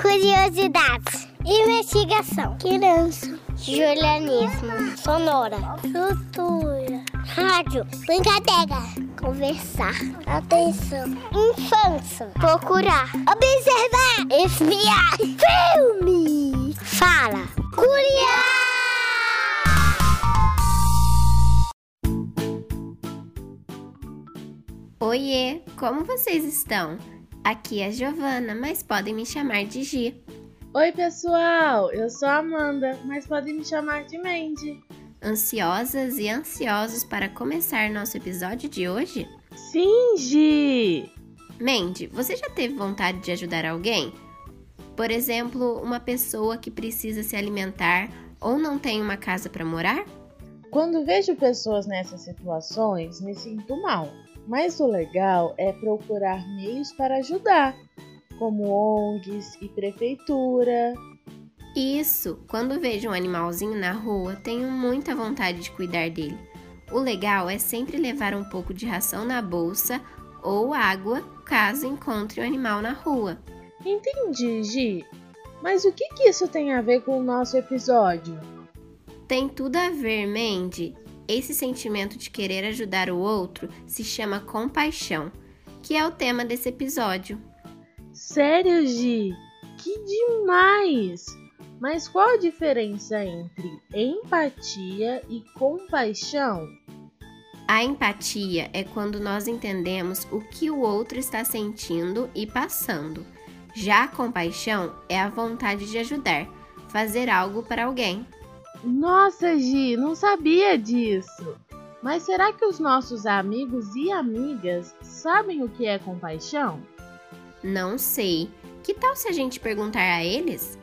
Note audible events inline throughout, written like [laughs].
Curiosidades. Investigação. Criança. Julianismo. Sonora. Cultura. Rádio. Brincadeira. Conversar. Atenção. Infância. Procurar. Observar. Espiar. Filme. Fala. Curiar. Oiê, como vocês estão? Aqui é a Giovana, mas podem me chamar de Gi. Oi, pessoal! Eu sou a Amanda, mas podem me chamar de Mandy. Ansiosas e ansiosos para começar nosso episódio de hoje? Sim, Gi! Mandy, você já teve vontade de ajudar alguém? Por exemplo, uma pessoa que precisa se alimentar ou não tem uma casa para morar? Quando vejo pessoas nessas situações, me sinto mal. Mas o legal é procurar meios para ajudar, como ONGs e prefeitura. Isso, quando vejo um animalzinho na rua, tenho muita vontade de cuidar dele. O legal é sempre levar um pouco de ração na bolsa ou água caso encontre o um animal na rua. Entendi, Gi. Mas o que, que isso tem a ver com o nosso episódio? Tem tudo a ver, Mandy. Esse sentimento de querer ajudar o outro se chama compaixão, que é o tema desse episódio. Sério, Gi? Que demais! Mas qual a diferença entre empatia e compaixão? A empatia é quando nós entendemos o que o outro está sentindo e passando. Já a compaixão é a vontade de ajudar, fazer algo para alguém. Nossa, Gi, não sabia disso. Mas será que os nossos amigos e amigas sabem o que é compaixão? Não sei. Que tal se a gente perguntar a eles?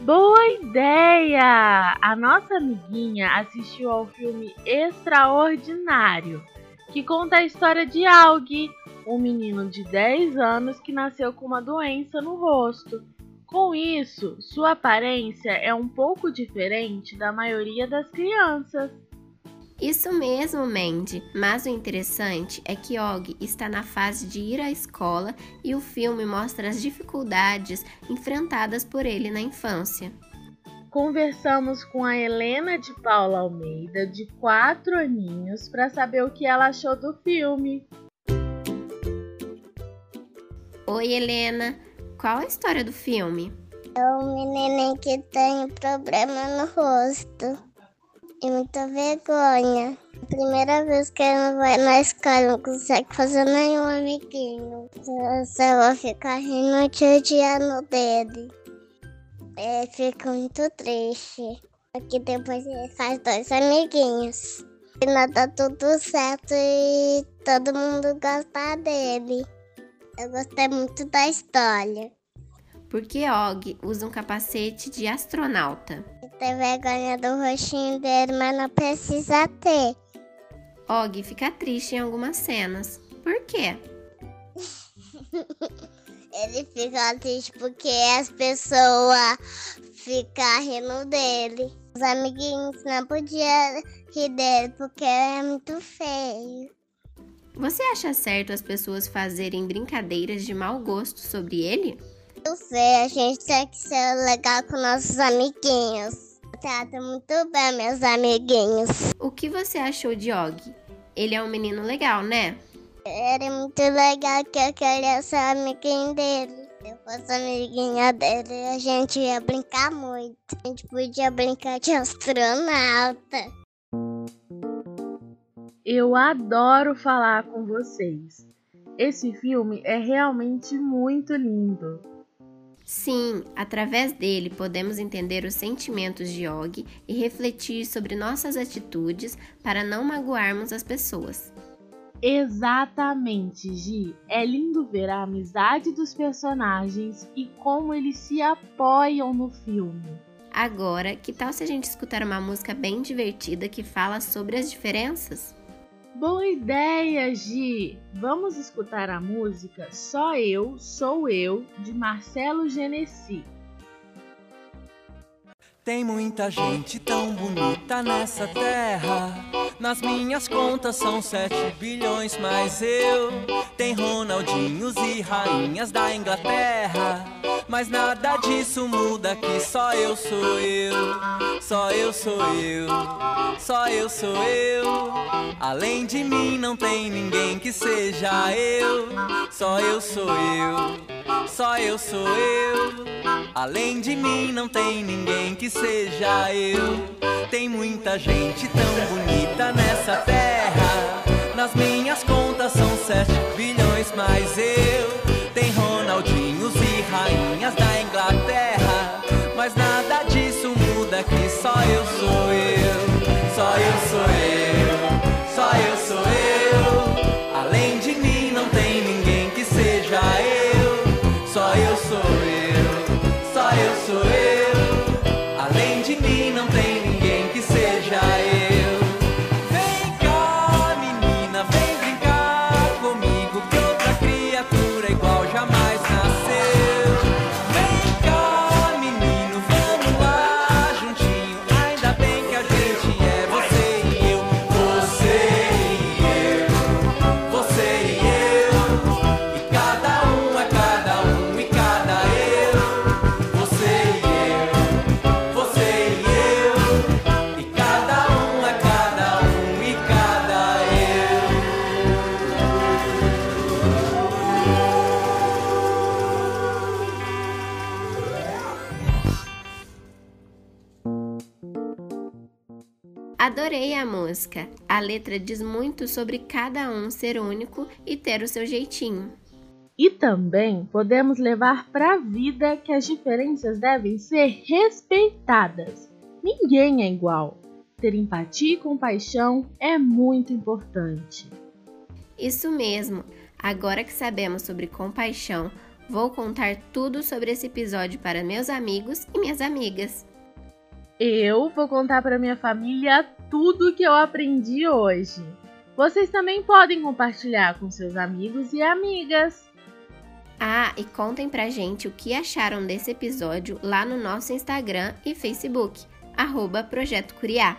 Boa ideia! A nossa amiguinha assistiu ao filme Extraordinário, que conta a história de Aug, um menino de 10 anos que nasceu com uma doença no rosto com isso, sua aparência é um pouco diferente da maioria das crianças. Isso mesmo, Mandy. Mas o interessante é que Og está na fase de ir à escola e o filme mostra as dificuldades enfrentadas por ele na infância. Conversamos com a Helena de Paula Almeida, de 4 aninhos, para saber o que ela achou do filme. Oi, Helena. Qual a história do filme? É um menino que tem problema no rosto e muita vergonha. Primeira vez que ele vai na escola, não consegue fazer nenhum amiguinho. Você vai ficar rindo e odiando dele. Ele fica muito triste. Aqui depois ele faz dois amiguinhos. E nada tudo certo e todo mundo gosta dele. Eu gostei muito da história. Porque Og usa um capacete de astronauta. Tem vergonha do rostinho dele, mas não precisa ter. Og fica triste em algumas cenas. Por quê? [laughs] Ele fica triste porque as pessoas ficam rindo dele. Os amiguinhos não podiam rir dele porque ele é muito feio. Você acha certo as pessoas fazerem brincadeiras de mau gosto sobre ele? Eu sei, a gente tem que ser legal com nossos amiguinhos. Trata muito bem, meus amiguinhos. O que você achou de Og? Ele é um menino legal, né? Ele é muito legal que eu queria ser amiguinho dele. Se eu fosse amiguinha dele, a gente ia brincar muito. A gente podia brincar de astronauta. Eu adoro falar com vocês. Esse filme é realmente muito lindo. Sim, através dele podemos entender os sentimentos de Og e refletir sobre nossas atitudes para não magoarmos as pessoas. Exatamente, Gi. É lindo ver a amizade dos personagens e como eles se apoiam no filme. Agora, que tal se a gente escutar uma música bem divertida que fala sobre as diferenças? Boa ideia, Gi! Vamos escutar a música Só Eu Sou Eu, de Marcelo Genesi. Tem muita gente tão bonita nessa terra. Nas minhas contas são 7 bilhões, mas eu. Tem Ronaldinhos e rainhas da Inglaterra. Mas nada disso muda que só eu sou eu, só eu sou eu, só eu sou eu. Além de mim não tem ninguém que seja eu, só eu sou eu, só eu sou eu. Além de mim não tem ninguém que seja eu. Tem muita gente tão bonita nessa terra. Nas minhas contas são sete bilhões, mas eu tem Ronaldinhos e rainhas da Inglaterra. Mas nada disso muda que só eu sou eu, Adorei a música. A letra diz muito sobre cada um ser único e ter o seu jeitinho. E também podemos levar para a vida que as diferenças devem ser respeitadas. Ninguém é igual. Ter empatia e compaixão é muito importante. Isso mesmo. Agora que sabemos sobre compaixão, vou contar tudo sobre esse episódio para meus amigos e minhas amigas. Eu vou contar para minha família tudo que eu aprendi hoje. Vocês também podem compartilhar com seus amigos e amigas. Ah, e contem pra gente o que acharam desse episódio lá no nosso Instagram e Facebook, arroba Projeto Curiá.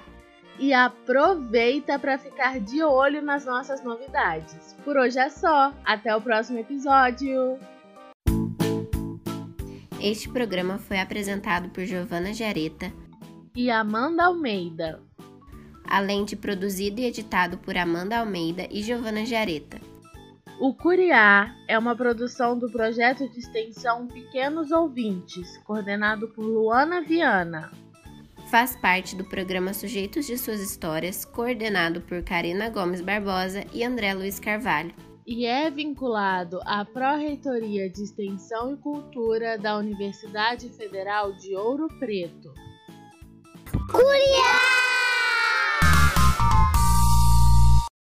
E aproveita para ficar de olho nas nossas novidades. Por hoje é só. Até o próximo episódio. Este programa foi apresentado por Giovana Jareta, E Amanda Almeida. Além de produzido e editado por Amanda Almeida e Giovana Jareta. O Curiá é uma produção do projeto de extensão Pequenos Ouvintes, coordenado por Luana Viana. Faz parte do programa Sujeitos de Suas Histórias, coordenado por Karina Gomes Barbosa e André Luiz Carvalho. e é vinculado à Pró-Reitoria de Extensão e Cultura da Universidade Federal de Ouro Preto. Curiá!